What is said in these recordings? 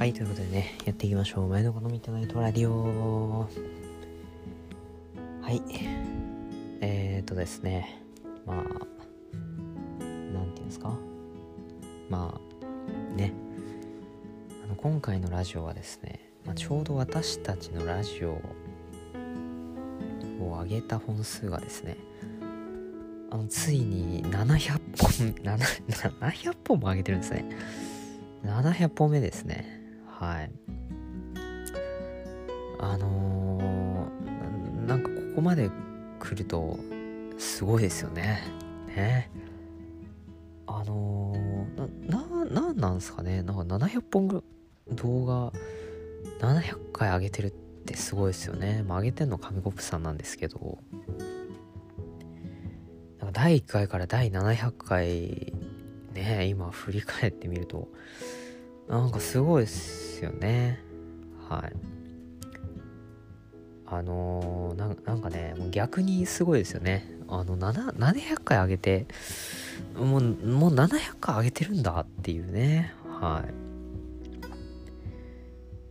はい、ということでね、やっていきましょう。前のこのミッドナイトラディオ。はい。えー、っとですね、まあ、なんていうんですか？まあ、ね。あの今回のラジオはですね、まあ、ちょうど私たちのラジオを上げた本数がですね、あのついに700本、7 700本も上げてるんですね。700本目ですね。はい。あのー、なんかここまで来るとすごいですよね。ねあのー、ななんなんすかね？なんか700本ぐらい動画700回上げてるってすごいですよね。まあ上げてんの紙コップさんなんですけど。なんか第1回から第700回ね今振り返ってみるとなんかすごいですよね。はい。あのー、なんかねもう逆にすごいですよね。あの700回上げてもうもう700回上げてるんだっていうね。はい。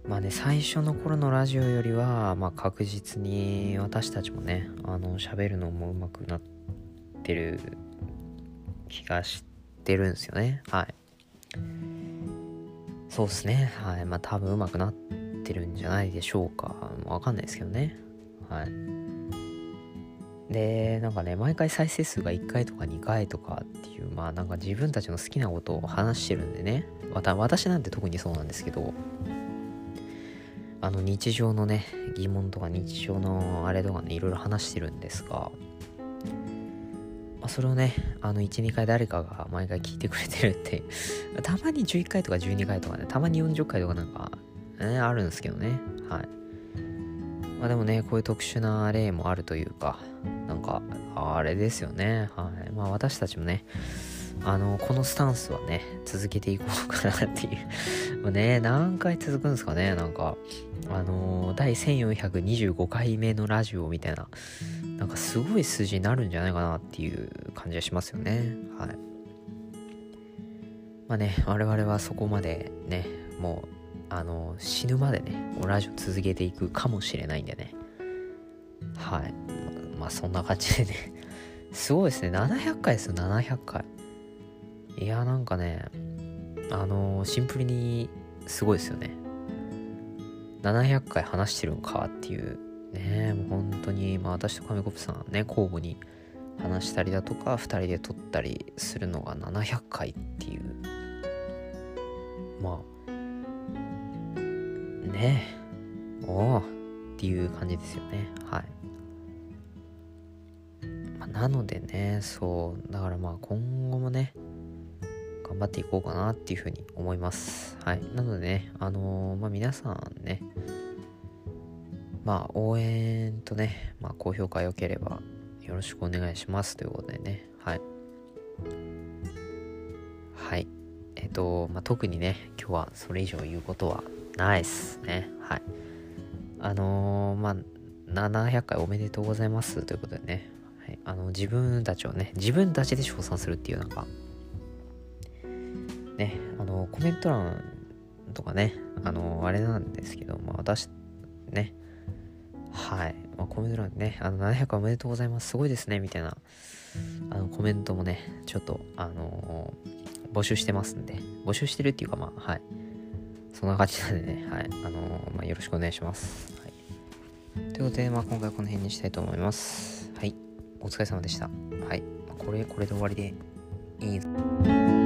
まあね最初の頃のラジオよりは、まあ、確実に私たちもねあの喋るのも上手くなってる気がしてるんですよね。はい。そうっすね。はい。まあ多分上手くなってるんじゃないでしょうか。わかんないですけどね。はい。で、なんかね、毎回再生数が1回とか2回とかっていう、まあなんか自分たちの好きなことを話してるんでね。また私なんて特にそうなんですけど、あの日常のね、疑問とか日常のあれとかね、いろいろ話してるんですが、それをね、あの、1、2回誰かが毎回聞いてくれてるって たまに11回とか12回とかね、たまに40回とかなんか、ね、あるんですけどね。はい。まあでもね、こういう特殊な例もあるというか、なんか、あれですよね。はい。まあ私たちもね、あの、このスタンスはね、続けていこうかなっていうまあね、何回続くんですかね、なんか、あの、第1425回目のラジオみたいな、なんかすごい数字になるんじゃないかなっていう感じがしますよね。はい。まあね、我々はそこまでね、もう、あの、死ぬまでね、ラジオ続けていくかもしれないんでね。はい。まあ、そんな感じでねすごいですね。700回ですよ、700回。いや、なんかね、あのシンプルにすごいですよね。700回話してるんかっていうねもう本当に、まあ、私と亀コプさんね交互に話したりだとか2人で撮ったりするのが700回っていう。まあねえおおっていう感じですよね。はい、まあ、なのでねそうだからまあ今後もね頑張っていこうかなっていうふうに思いますはいなのでねあのー、まあ皆さんねまあ、応援とね、まあ、高評価良ければよろしくお願いしますということでね、はい。はい。えっと、まあ、特にね、今日はそれ以上言うことはないっすね。はい。あのー、まあ、700回おめでとうございますということでね、はい、あの自分たちをね、自分たちで称賛するっていうなんか、ね、あのコメント欄とかね、あのあれなんですけど、まあ、私、ね、はい。まあ、コメント欄ね、あの、700おめでとうございます。すごいですね。みたいな、あの、コメントもね、ちょっと、あのー、募集してますんで、募集してるっていうか、まあ、はい。そんな感じなんでね、はい。あのー、まあ、よろしくお願いします。はい。ということで、まあ、今回はこの辺にしたいと思います。はい。お疲れ様でした。はい。これ、これで終わりでいい